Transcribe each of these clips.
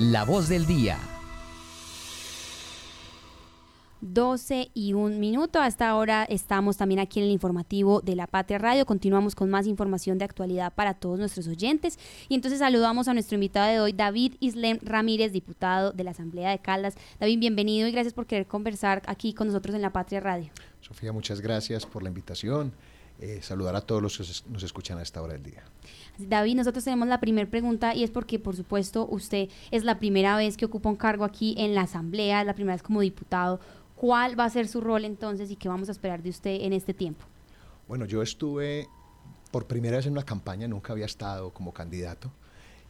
La voz del día. 12 y un minuto. Hasta ahora estamos también aquí en el informativo de La Patria Radio. Continuamos con más información de actualidad para todos nuestros oyentes. Y entonces saludamos a nuestro invitado de hoy, David Islem Ramírez, diputado de la Asamblea de Caldas. David, bienvenido y gracias por querer conversar aquí con nosotros en La Patria Radio. Sofía, muchas gracias por la invitación. Eh, saludar a todos los que nos escuchan a esta hora del día. David, nosotros tenemos la primera pregunta y es porque, por supuesto, usted es la primera vez que ocupa un cargo aquí en la Asamblea, la primera vez como diputado. ¿Cuál va a ser su rol entonces y qué vamos a esperar de usted en este tiempo? Bueno, yo estuve por primera vez en una campaña, nunca había estado como candidato.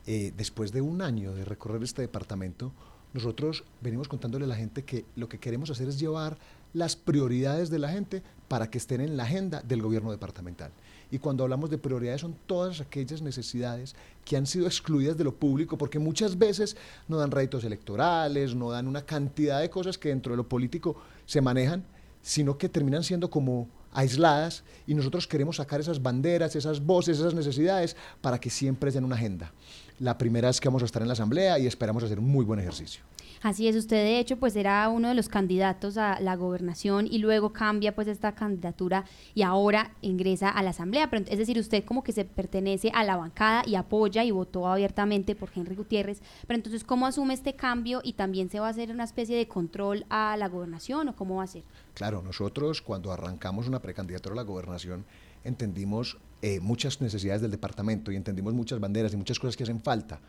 Eh, después de un año de recorrer este departamento, nosotros venimos contándole a la gente que lo que queremos hacer es llevar las prioridades de la gente para que estén en la agenda del gobierno departamental. Y cuando hablamos de prioridades son todas aquellas necesidades que han sido excluidas de lo público porque muchas veces no dan réditos electorales, no dan una cantidad de cosas que dentro de lo político se manejan, sino que terminan siendo como aisladas y nosotros queremos sacar esas banderas, esas voces, esas necesidades para que siempre estén en una agenda. La primera es que vamos a estar en la asamblea y esperamos hacer un muy buen ejercicio. Así es, usted de hecho pues era uno de los candidatos a la gobernación y luego cambia pues esta candidatura y ahora ingresa a la asamblea, pero es decir, usted como que se pertenece a la bancada y apoya y votó abiertamente por Henry Gutiérrez, pero entonces ¿cómo asume este cambio y también se va a hacer una especie de control a la gobernación o cómo va a ser? Claro, nosotros cuando arrancamos una precandidatura a la gobernación entendimos eh, muchas necesidades del departamento y entendimos muchas banderas y muchas cosas que hacen falta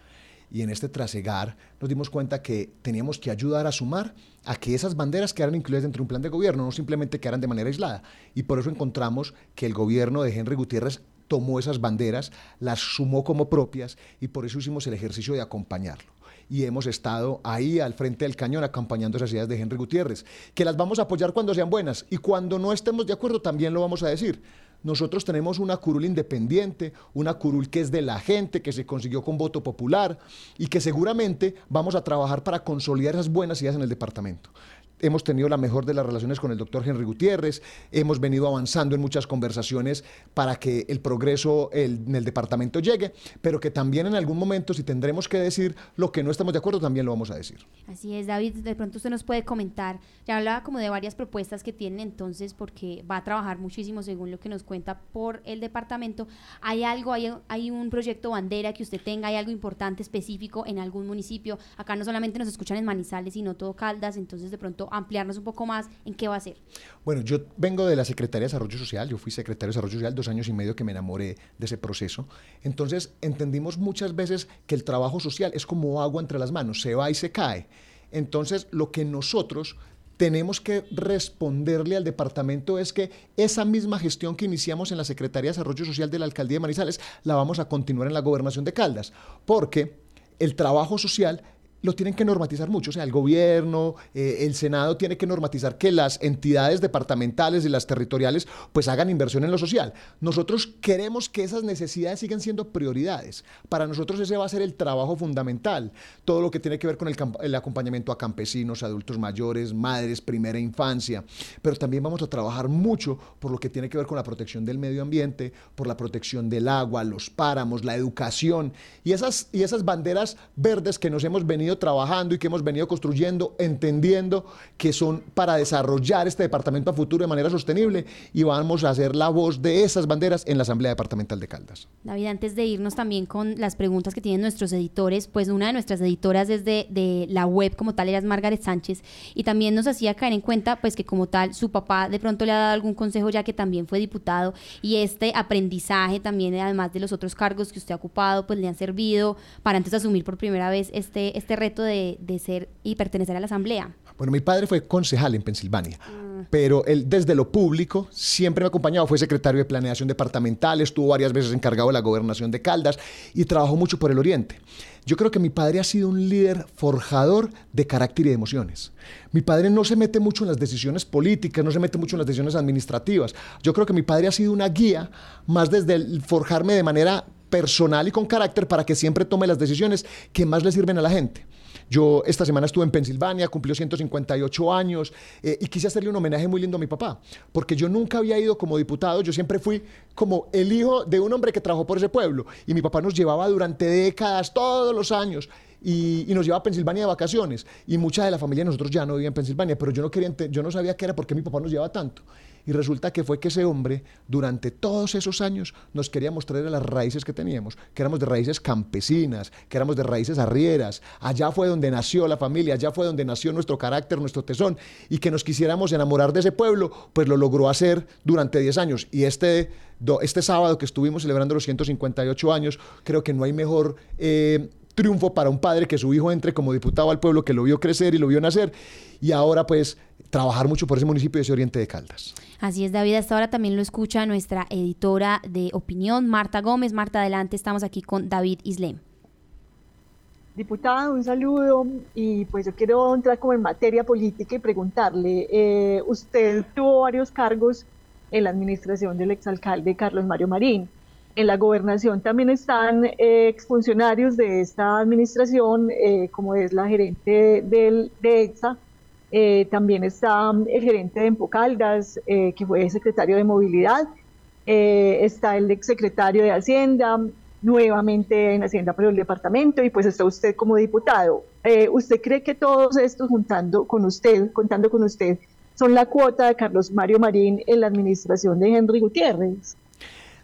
y en este trasegar nos dimos cuenta que teníamos que ayudar a sumar a que esas banderas quedaran incluidas dentro de un plan de gobierno, no simplemente quedaran de manera aislada. Y por eso encontramos que el gobierno de Henry Gutiérrez tomó esas banderas, las sumó como propias y por eso hicimos el ejercicio de acompañarlo y hemos estado ahí al frente del cañón acompañando esas ideas de Henry Gutiérrez, que las vamos a apoyar cuando sean buenas y cuando no estemos de acuerdo también lo vamos a decir. Nosotros tenemos una curul independiente, una curul que es de la gente, que se consiguió con voto popular y que seguramente vamos a trabajar para consolidar esas buenas ideas en el departamento hemos tenido la mejor de las relaciones con el doctor Henry Gutiérrez, hemos venido avanzando en muchas conversaciones para que el progreso en el departamento llegue, pero que también en algún momento, si tendremos que decir lo que no estamos de acuerdo, también lo vamos a decir. Así es, David, de pronto usted nos puede comentar, ya hablaba como de varias propuestas que tienen entonces, porque va a trabajar muchísimo según lo que nos cuenta por el departamento. ¿Hay algo, hay, hay un proyecto bandera que usted tenga, hay algo importante específico en algún municipio? Acá no solamente nos escuchan en Manizales, sino todo Caldas, entonces de pronto ampliarnos un poco más en qué va a ser. Bueno, yo vengo de la Secretaría de Desarrollo Social, yo fui secretario de Desarrollo Social dos años y medio que me enamoré de ese proceso. Entonces entendimos muchas veces que el trabajo social es como agua entre las manos, se va y se cae. Entonces lo que nosotros tenemos que responderle al departamento es que esa misma gestión que iniciamos en la Secretaría de Desarrollo Social de la Alcaldía de Manizales la vamos a continuar en la Gobernación de Caldas, porque el trabajo social lo tienen que normatizar mucho. O sea, el gobierno, eh, el Senado tiene que normatizar que las entidades departamentales y las territoriales pues hagan inversión en lo social. Nosotros queremos que esas necesidades sigan siendo prioridades. Para nosotros ese va a ser el trabajo fundamental. Todo lo que tiene que ver con el, el acompañamiento a campesinos, adultos mayores, madres, primera infancia. Pero también vamos a trabajar mucho por lo que tiene que ver con la protección del medio ambiente, por la protección del agua, los páramos, la educación y esas, y esas banderas verdes que nos hemos venido trabajando y que hemos venido construyendo, entendiendo que son para desarrollar este departamento a futuro de manera sostenible y vamos a hacer la voz de esas banderas en la Asamblea Departamental de Caldas. David, antes de irnos también con las preguntas que tienen nuestros editores, pues una de nuestras editoras es de, la web como tal, era Margaret Sánchez, y también nos hacía caer en cuenta pues que como tal su papá de pronto le ha dado algún consejo ya que también fue diputado y este aprendizaje también además de los otros cargos que usted ha ocupado pues le han servido para antes asumir por primera vez este, este reto de, ser y pertenecer a la asamblea? Bueno, mi padre fue concejal en Pensilvania, pero él desde lo público siempre me ha acompañado, fue secretario de planeación departamental, estuvo varias veces encargado de la gobernación de Caldas y trabajó mucho por el oriente. Yo creo que mi padre ha sido un líder forjador de carácter y de emociones. Mi padre no se mete mucho en las decisiones políticas, no se mete mucho en las decisiones administrativas. Yo creo que mi padre ha sido una guía más desde el forjarme de manera personal y con carácter para que siempre tome las decisiones que más le sirven a la gente. Yo esta semana estuve en Pensilvania, cumplió 158 años eh, y quise hacerle un homenaje muy lindo a mi papá, porque yo nunca había ido como diputado, yo siempre fui como el hijo de un hombre que trabajó por ese pueblo y mi papá nos llevaba durante décadas, todos los años y, nos llevaba a Pensilvania de vacaciones. Y mucha de la familia de nosotros ya no vivía en Pensilvania, pero yo no, quería, yo no sabía qué era porque mi papá nos llevaba tanto. Y resulta que fue que ese hombre, durante todos esos años, nos quería mostrar las raíces que teníamos, que éramos de raíces campesinas, que éramos de raíces arrieras. Allá fue donde nació la familia, allá fue donde nació nuestro carácter, nuestro tesón. Y que nos quisiéramos enamorar de ese pueblo, pues lo logró hacer durante 10 años. Y este, este sábado que estuvimos celebrando los 158 años, creo que no hay mejor... Eh, triunfo para un padre que su hijo entre como diputado al pueblo, que lo vio crecer y lo vio nacer, y ahora pues trabajar mucho por ese municipio de ese Oriente de Caldas. Así es, David. Hasta ahora también lo escucha nuestra editora de opinión, Marta Gómez. Marta, adelante, estamos aquí con David Islem. Diputada, un saludo y pues yo quiero entrar como en materia política y preguntarle, eh, usted tuvo varios cargos en la administración del exalcalde Carlos Mario Marín. En la gobernación también están eh, exfuncionarios de esta administración, eh, como es la gerente del, de EXA, eh, también está el gerente de Empocaldas, eh, que fue secretario de Movilidad. Está el exsecretario de Hacienda, nuevamente en Hacienda por el departamento, y pues está usted como diputado. ¿Usted cree que todos estos, juntando con usted, contando con usted, son la cuota de Carlos Mario Marín en la administración de Henry Gutiérrez?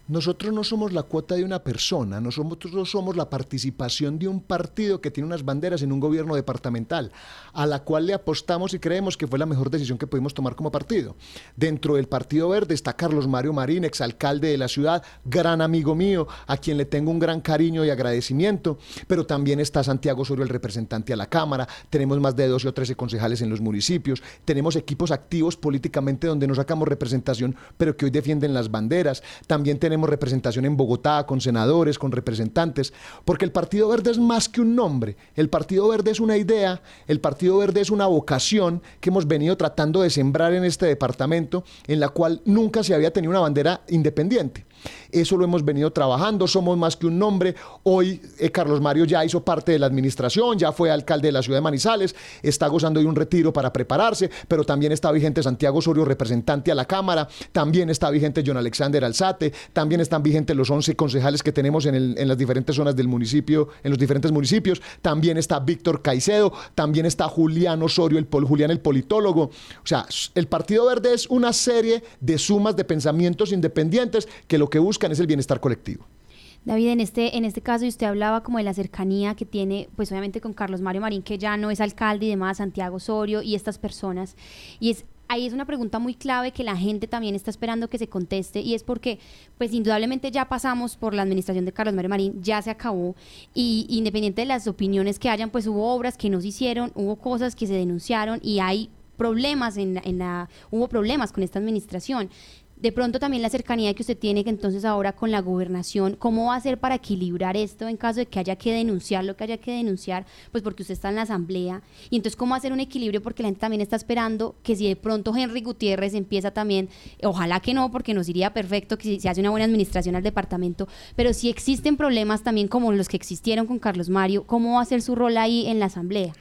Nosotros no somos la cuota de una persona, nosotros somos la participación de un partido que tiene unas banderas en un gobierno departamental, a la cual le apostamos y creemos que fue la mejor decisión que pudimos tomar como partido. Dentro del Partido Verde está Carlos Mario Marín, exalcalde de la ciudad, gran amigo mío, a quien le tengo un gran cariño y agradecimiento, pero también está Santiago Osorio, el representante a la Cámara, tenemos más de 12 o 13 concejales en los municipios, tenemos equipos activos políticamente donde no sacamos representación, pero que hoy defienden las banderas, también tenemos tenemos representación en Bogotá, con senadores, con representantes, porque el Partido Verde es más que un nombre, el Partido Verde es una idea, el Partido Verde es una vocación que hemos venido tratando de sembrar en este departamento, en la cual nunca se había tenido una bandera independiente. Eso lo hemos venido trabajando, somos más que un nombre. Hoy eh, Carlos Mario ya hizo parte de la administración, ya fue alcalde de la ciudad de Manizales, está gozando de un retiro para prepararse, pero también está vigente Santiago Osorio, representante a la Cámara, también está vigente John Alexander Alzate, también están vigentes los 11 concejales que tenemos en, en las diferentes zonas del municipio, en los diferentes municipios, también está Víctor Caicedo, también está Julián Osorio, el Julián el politólogo. O sea, el Partido Verde es una serie de sumas de pensamientos independientes que lo que buscan es el bienestar colectivo. David, en este, en este caso, usted hablaba como de la cercanía que tiene, pues obviamente con Carlos Mario Marín, que ya no es alcalde y demás, Santiago Osorio y estas personas. Y es ahí es una pregunta muy clave que la gente también está esperando que se conteste y es porque pues indudablemente ya pasamos por la administración de Carlos Mario Marín, ya se acabó y independiente de las opiniones que hayan, pues hubo obras que no se hicieron, hubo cosas que se denunciaron y hay problemas en en la hubo problemas con esta administración de pronto también la cercanía que usted tiene que entonces ahora con la gobernación, ¿cómo va a hacer para equilibrar esto en caso de que haya que denunciar lo que haya que denunciar? Pues porque usted está en la asamblea. Y entonces, ¿cómo hacer un equilibrio? Porque la gente también está esperando que si de pronto Henry Gutiérrez empieza también, ojalá que no, porque nos iría perfecto que se hace una buena administración al departamento, pero si existen problemas también como los que existieron con Carlos Mario, ¿cómo va a ser su rol ahí en la asamblea?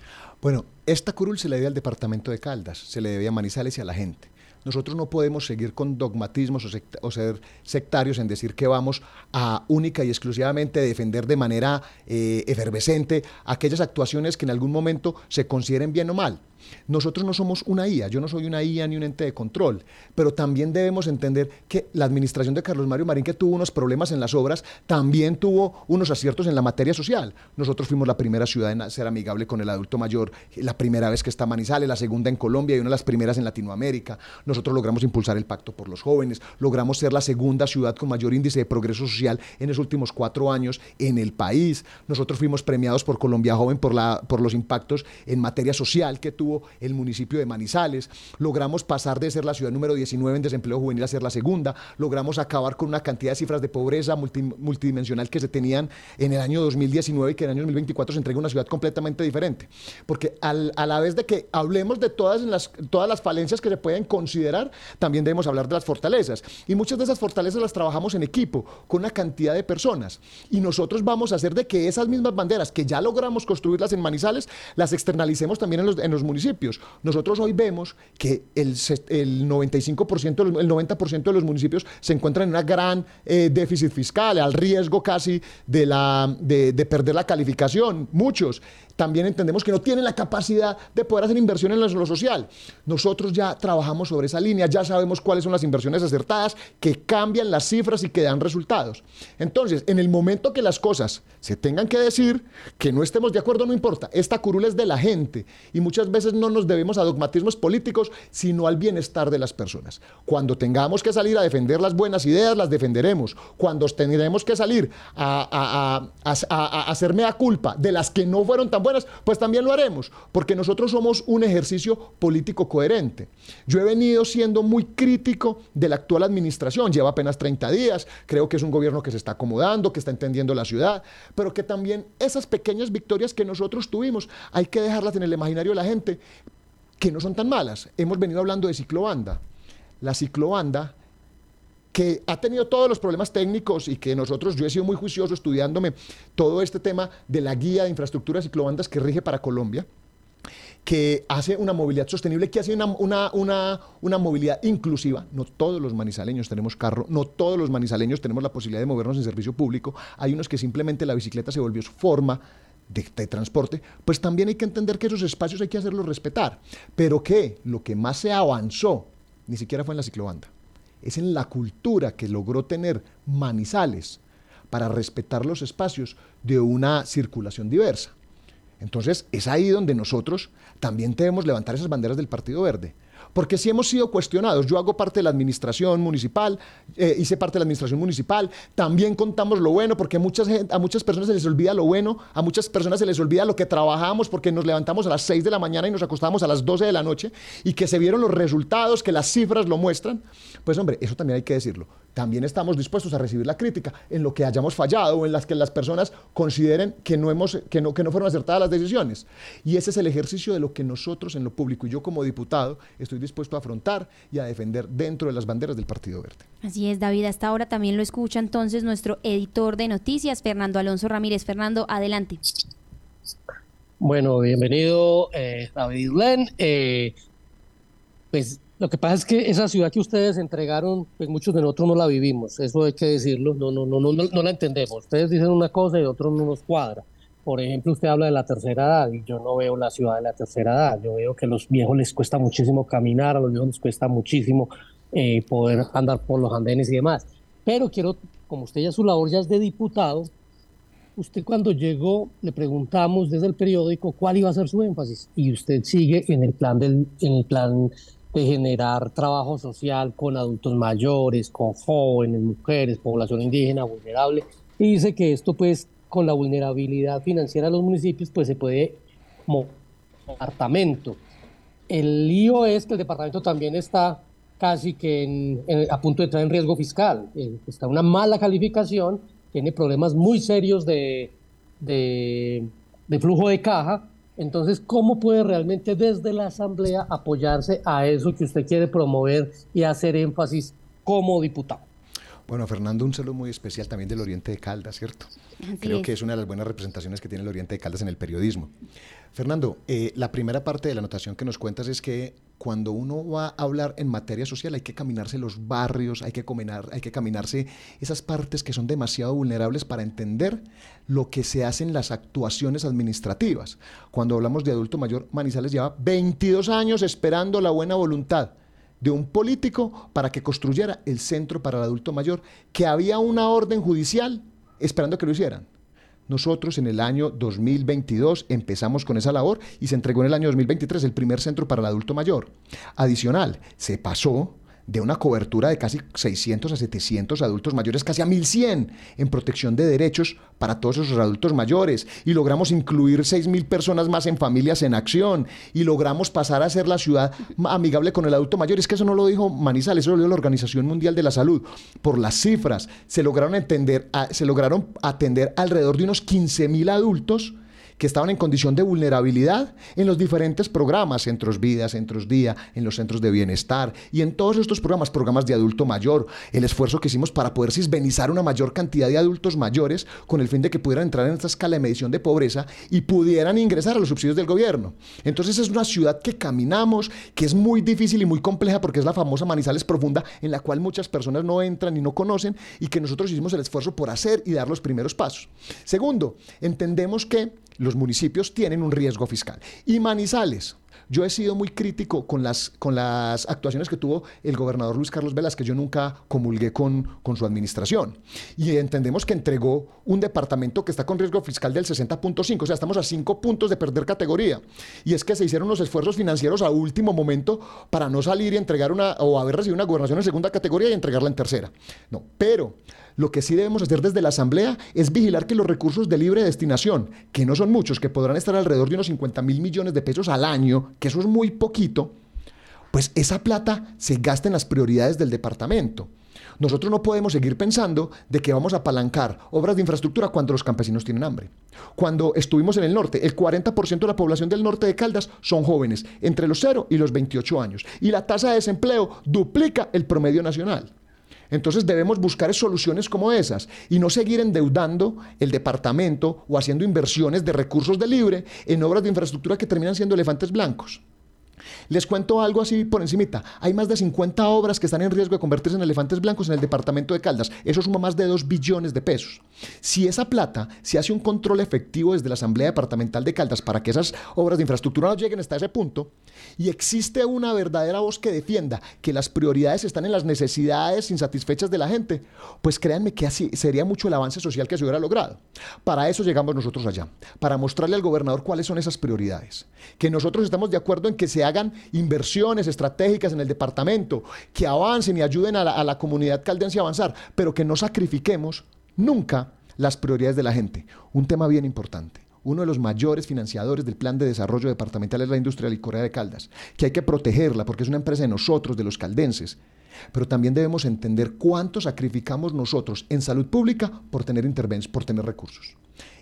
Bueno, esta curul se le debe al departamento de Caldas, se le debe a Manizales y a la gente. Nosotros no podemos seguir con dogmatismos o, ser sectarios en decir que vamos a única y exclusivamente defender de manera eh, efervescente aquellas actuaciones que en algún momento se consideren bien o mal. Nosotros no somos una IA, yo no soy una IA ni un ente de control, pero también debemos entender que la administración de Carlos Mario Marín, que tuvo unos problemas en las obras, también tuvo unos aciertos en la materia social. Nosotros fuimos la primera ciudad en ser amigable con el adulto mayor, la primera vez que está Manizales, la segunda en Colombia y una de las primeras en Latinoamérica. Nosotros logramos impulsar el pacto por los jóvenes, logramos ser la segunda ciudad con mayor índice de progreso social en los últimos cuatro años en el país. Nosotros fuimos premiados por Colombia Joven por, la, por los impactos en materia social que tuvo el municipio de Manizales, logramos pasar de ser la ciudad número 19 en desempleo juvenil a ser la segunda, logramos acabar con una cantidad de cifras de pobreza multidimensional que se tenían en el año 2019 y que en el año 2024 se entrega una ciudad completamente diferente. Porque a la vez de que hablemos de todas las, todas las falencias que se pueden considerar, también debemos hablar de las fortalezas. Y muchas de esas fortalezas las trabajamos en equipo, con una cantidad de personas. Y nosotros vamos a hacer de que esas mismas banderas que ya logramos construirlas en Manizales, las externalicemos también en los, en los municipios Nosotros hoy vemos que el, el 95%, el 90% de los municipios se encuentran en un gran eh, déficit fiscal, al riesgo casi de, la, de perder la calificación, muchos también entendemos que no tienen la capacidad de poder hacer inversión en lo social. Nosotros ya trabajamos sobre esa línea, ya sabemos cuáles son las inversiones acertadas, que cambian las cifras y que dan resultados. Entonces, en el momento que las cosas se tengan que decir, que no estemos de acuerdo, no importa. Esta curula es de la gente y muchas veces no nos debemos a dogmatismos políticos, sino al bienestar de las personas. Cuando tengamos que salir a defender las buenas ideas, las defenderemos. Cuando tendremos que salir a, a, a, a hacerme a culpa de las que no fueron tan buenas, pues también lo haremos, porque nosotros somos un ejercicio político coherente. Yo he venido siendo muy crítico de la actual administración, lleva apenas 30 días, creo que es un gobierno que se está acomodando, que está entendiendo la ciudad, pero que también esas pequeñas victorias que nosotros tuvimos hay que dejarlas en el imaginario de la gente, que no son tan malas. Hemos venido hablando de ciclobanda. La ciclobanda que ha tenido todos los problemas técnicos y que nosotros, yo he sido muy juicioso estudiándome todo este tema de la guía de infraestructuras ciclobandas que rige para Colombia que hace una movilidad sostenible, que hace una, una, una, una, movilidad inclusiva. No todos los manizaleños tenemos carro, no todos los manizaleños tenemos la posibilidad de movernos en servicio público. Hay unos que simplemente la bicicleta se volvió su forma de, de, transporte, pues también hay que entender que esos espacios hay que hacerlos respetar. Pero que lo que más se avanzó ni siquiera fue en la ciclobanda es en la cultura que logró tener Manizales para respetar los espacios de una circulación diversa. Entonces, es ahí donde nosotros también debemos levantar esas banderas del Partido Verde. Porque si hemos sido cuestionados, yo hago parte de la administración municipal, eh, hice parte de la administración municipal, también contamos lo bueno, porque a muchas personas se les olvida lo bueno, a muchas personas se les olvida lo que trabajamos, porque nos levantamos a las 6 de la mañana y nos acostamos a las 12 de la noche, y que se vieron los resultados, que las cifras lo muestran. Pues hombre, eso también hay que decirlo. También estamos dispuestos a recibir la crítica en lo que hayamos fallado o en las que las personas consideren que no, hemos, que no, que no fueron acertadas las decisiones. Y ese es el ejercicio de lo que nosotros en lo público y yo como diputado estoy dispuesto a afrontar y a defender dentro de las banderas del Partido Verde. Así es, David. Hasta ahora también lo escucha entonces nuestro editor de noticias, Fernando Alonso Ramírez. Fernando, adelante. Bueno, bienvenido, eh, David Len. Eh, pues lo que pasa es que esa ciudad que ustedes entregaron, pues muchos de nosotros no la vivimos, eso hay que decirlo, no, no, no, no, no la entendemos. Ustedes dicen una cosa y otros no nos cuadra. Por ejemplo, usted habla de la tercera edad y yo no veo la ciudad de la tercera edad. Yo veo que a los viejos les cuesta muchísimo caminar, a los viejos les cuesta muchísimo eh, poder andar por los andenes y demás. Pero quiero, como usted ya su labor ya es de diputado, usted cuando llegó le preguntamos desde el periódico cuál iba a ser su énfasis y usted sigue en el plan del, en el plan de generar trabajo social con adultos mayores, con jóvenes, mujeres, población indígena vulnerable y dice que esto pues con la vulnerabilidad financiera de los municipios, pues se puede como departamento. El lío es que el departamento también está casi que a punto de entrar en riesgo fiscal. Eh, está una mala calificación, tiene problemas muy serios de, de, de flujo de caja. Entonces, ¿cómo puede realmente desde la Asamblea apoyarse a eso que usted quiere promover y hacer énfasis como diputado? Bueno, Fernando, un saludo muy especial también del Oriente de Caldas, ¿cierto? Así Creo es. que es una de las buenas representaciones que tiene el Oriente de Caldas en el periodismo. Fernando, eh, la primera parte de la anotación que nos cuentas es que cuando uno va a hablar en materia social hay que caminarse los barrios, hay que, caminar, hay que caminarse esas partes que son demasiado vulnerables para entender lo que se hacen las actuaciones administrativas. Cuando hablamos de adulto mayor, Manizales lleva 22 años esperando la buena voluntad de un político para que construyera el centro para el adulto mayor, que había una orden judicial esperando que lo hicieran. Nosotros en el año 2022 empezamos con esa labor y se entregó en el año 2023 el primer centro para el adulto mayor. Adicional, se pasó de una cobertura de casi 600 a 700 adultos mayores, casi a 1100 en protección de derechos para todos esos adultos mayores. Y logramos incluir 6.000 personas más en familias en acción. Y logramos pasar a ser la ciudad amigable con el adulto mayor. Es que eso no lo dijo Manizales, eso lo dijo la Organización Mundial de la Salud. Por las cifras, se lograron, entender, se lograron atender alrededor de unos 15.000 adultos estaban en condición de vulnerabilidad en los diferentes programas, centros vida, centros día, en los centros de bienestar y en todos estos programas, programas de adulto mayor, el esfuerzo que hicimos para poder cisbenizar una mayor cantidad de adultos mayores con el fin de que pudieran entrar en esta escala de medición de pobreza y pudieran ingresar a los subsidios del gobierno. Entonces es una ciudad que caminamos, que es muy difícil y muy compleja porque es la famosa Manizales Profunda en la cual muchas personas no entran y no conocen y que nosotros hicimos el esfuerzo por hacer y dar los primeros pasos. Segundo, entendemos que los municipios tienen un riesgo fiscal. Y Manizales, yo he sido muy crítico con las, con las actuaciones que tuvo el gobernador Luis Carlos Velázquez. Yo nunca comulgué con, con su administración. Y entendemos que entregó un departamento que está con riesgo fiscal del 60.5. O sea, estamos a 5 puntos de perder categoría. Y es que se hicieron los esfuerzos financieros a último momento para no salir y entregar una, o haber recibido una gobernación en segunda categoría y entregarla en tercera. No, pero lo que sí debemos hacer desde la Asamblea es vigilar que los recursos de libre destinación, que no son muchos, que podrán estar alrededor de unos 50 mil millones de pesos al año, que eso es muy poquito, pues esa plata se gasta en las prioridades del departamento. Nosotros no podemos seguir pensando de que vamos a apalancar obras de infraestructura cuando los campesinos tienen hambre. Cuando estuvimos en el norte, el 40% de la población del norte de Caldas son jóvenes, entre los 0 y los 28 años, y la tasa de desempleo duplica el promedio nacional. Entonces debemos buscar soluciones como esas y no seguir endeudando el departamento o haciendo inversiones de recursos de libre en obras de infraestructura que terminan siendo elefantes blancos. Les cuento algo así por encimita. Hay más de 50 obras que están en riesgo de convertirse en elefantes blancos en el departamento de Caldas. Eso suma más de 2 billones de pesos. Si esa plata se hace un control efectivo desde la Asamblea Departamental de Caldas para que esas obras de infraestructura no lleguen hasta ese punto, y existe una verdadera voz que defienda que las prioridades están en las necesidades insatisfechas de la gente, pues créanme que así sería mucho el avance social que se hubiera logrado. Para eso llegamos nosotros allá, para mostrarle al gobernador cuáles son esas prioridades. Que nosotros estamos de acuerdo en que se hagan inversiones estratégicas en el departamento, que avancen y ayuden a la, a la comunidad caldense a avanzar, pero que no sacrifiquemos nunca las prioridades de la gente. Un tema bien importante uno de los mayores financiadores del plan de desarrollo departamental es la industria licorera de Caldas, que hay que protegerla porque es una empresa de nosotros, de los caldenses. Pero también debemos entender cuánto sacrificamos nosotros en salud pública por tener por tener recursos.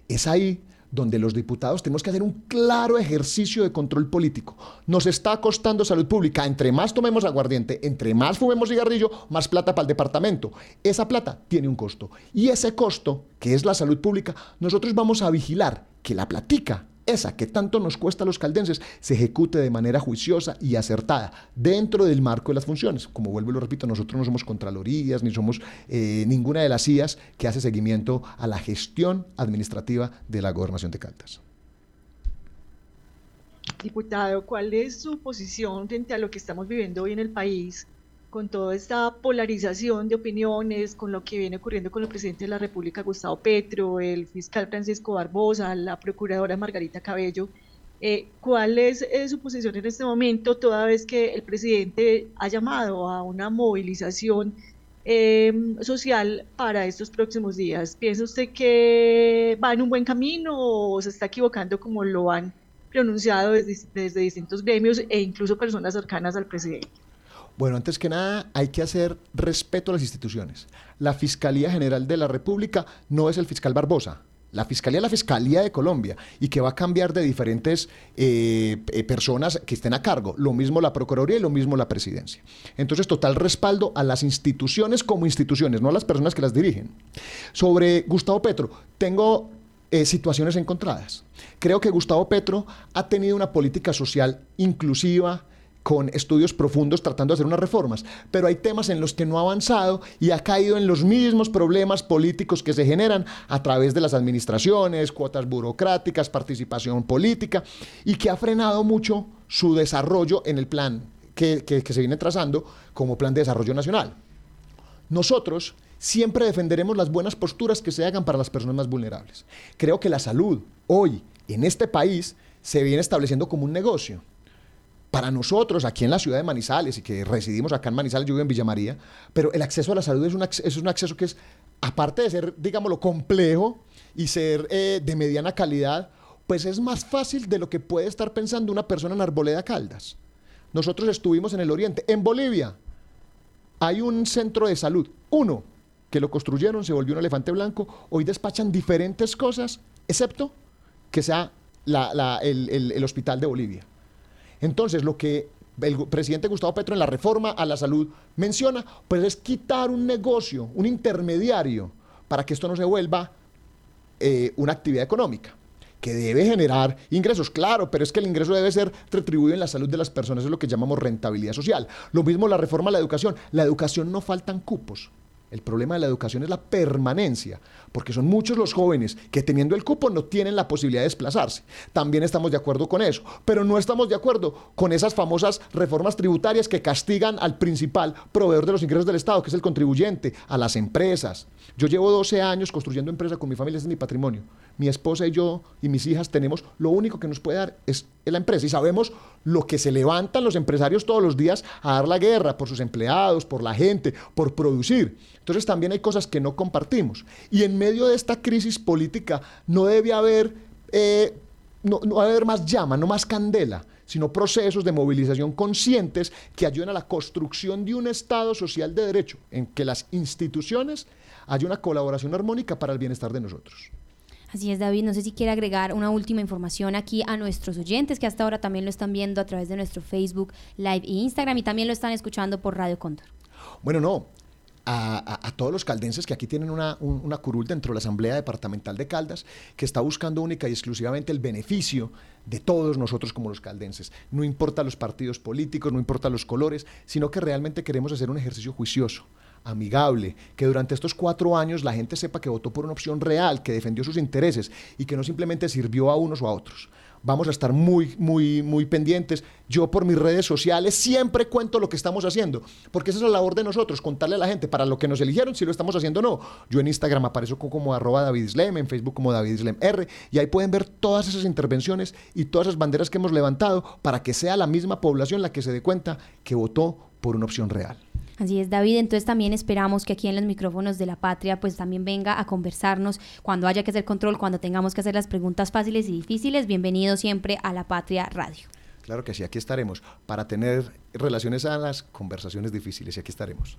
Es ahí donde los diputados tenemos que hacer un claro ejercicio de control político. Nos está costando salud pública. Entre más tomemos aguardiente, entre más fumemos cigarrillo, más plata para el departamento. Esa plata tiene un costo. Y ese costo, que es la salud pública, nosotros vamos a vigilar que la platica esa que tanto nos cuesta a los caldenses se ejecute de manera juiciosa y acertada dentro del marco de las funciones. Como vuelvo y lo repito, nosotros no somos contralorías ni somos eh, ninguna de las IAS que hace seguimiento a la gestión administrativa de la gobernación de Caldas. Diputado, ¿cuál es su posición frente a lo que estamos viviendo hoy en el país con toda esta polarización de opiniones, con lo que viene ocurriendo con el presidente de la República, Gustavo Petro, el fiscal Francisco Barbosa, la procuradora Margarita Cabello, eh, ¿cuál es su posición en este momento, toda vez que el presidente ha llamado a una movilización em, social para estos próximos días? ¿Piensa usted que va en un buen camino o se está equivocando como lo han pronunciado desde distintos gremios e incluso personas cercanas al presidente? Bueno, antes que nada, hay que hacer respeto a las instituciones. La Fiscalía General de la República no es el fiscal Barbosa. La Fiscalía es la Fiscalía de Colombia y que va a cambiar de diferentes eh, eh, personas que estén a cargo. Lo mismo la Procuraduría y lo mismo la Presidencia. Entonces, total respaldo a las instituciones como instituciones, no a las personas que las dirigen. Sobre Gustavo Petro, tengo eh, situaciones encontradas. Creo que Gustavo Petro ha tenido una política social inclusiva, con estudios profundos tratando de hacer unas reformas, pero hay temas en los que no ha avanzado y ha caído en los mismos problemas políticos que se generan a través de las administraciones, cuotas burocráticas, participación política, y que ha frenado mucho su desarrollo en el plan que, se viene trazando como plan de desarrollo nacional. Nosotros siempre defenderemos las buenas posturas que se hagan para las personas más vulnerables. Creo que la salud hoy en este país se viene estableciendo como un negocio para nosotros aquí en la ciudad de Manizales y que residimos acá en Manizales, yo vivo en Villa María, pero el acceso a la salud es un, es un acceso que es, aparte de ser, digámoslo, complejo y ser eh, de mediana calidad, pues es más fácil de lo que puede estar pensando una persona en Arboleda Caldas. Nosotros estuvimos en el oriente, en Bolivia. Hay un centro de salud, uno, que lo construyeron, se volvió un elefante blanco, hoy despachan diferentes cosas, excepto que sea el, hospital de Bolivia. Entonces, lo que el presidente Gustavo Petro en la reforma a la salud menciona, pues es quitar un negocio, un intermediario, para que esto no se vuelva eh, una actividad económica que debe generar ingresos, claro, pero es que el ingreso debe ser retribuido en la salud de las personas, es lo que llamamos rentabilidad social. Lo mismo la reforma a la educación. La educación no faltan cupos. El problema de la educación es la permanencia, porque son muchos los jóvenes que teniendo el cupo no tienen la posibilidad de desplazarse. También estamos de acuerdo con eso, pero no estamos de acuerdo con esas famosas reformas tributarias que castigan al principal proveedor de los ingresos del Estado, que es el contribuyente, a las empresas. Yo llevo 12 años construyendo empresa con mi familia, es mi patrimonio. Mi esposa y yo y mis hijas tenemos, lo único que nos puede dar es la empresa y sabemos lo que se levantan los empresarios todos los días a dar la guerra por sus empleados, por la gente, por producir. Entonces también hay cosas que no compartimos. Y en medio de esta crisis política no debe haber, eh, no, no debe haber más llama, no más candela sino procesos de movilización conscientes que ayuden a la construcción de un Estado social de derecho, en que las instituciones haya una colaboración armónica para el bienestar de nosotros. Así es, David. No sé si quiere agregar una última información aquí a nuestros oyentes que hasta ahora también lo están viendo a través de nuestro Facebook Live e Instagram y también lo están escuchando por Radio Cóndor. Bueno, no, a, todos los caldenses que aquí tienen una, una, curul dentro de la Asamblea Departamental de Caldas que está buscando única y exclusivamente el beneficio de todos nosotros como los caldenses. No importa los partidos políticos, no importa los colores, sino que realmente queremos hacer un ejercicio juicioso amigable, que durante estos cuatro años la gente sepa que votó por una opción real, que defendió sus intereses y que no simplemente sirvió a unos o a otros vamos a estar muy, muy, muy pendientes. Yo por mis redes sociales siempre cuento lo que estamos haciendo, porque esa es la labor de nosotros, contarle a la gente para lo que nos eligieron, si lo estamos haciendo o no. Yo en Instagram aparezco como arroba David Islem, en Facebook como David Islem R, y ahí pueden ver todas esas intervenciones y todas esas banderas que hemos levantado para que sea la misma población la que se dé cuenta que votó por una opción real. Así es, David. Entonces también esperamos que aquí en los micrófonos de la patria pues también venga a conversarnos cuando haya que hacer control, cuando tengamos que hacer las preguntas fáciles y difíciles. Bienvenido siempre a la Patria Radio. Claro que sí, aquí estaremos para tener relaciones sanas, conversaciones difíciles y aquí estaremos.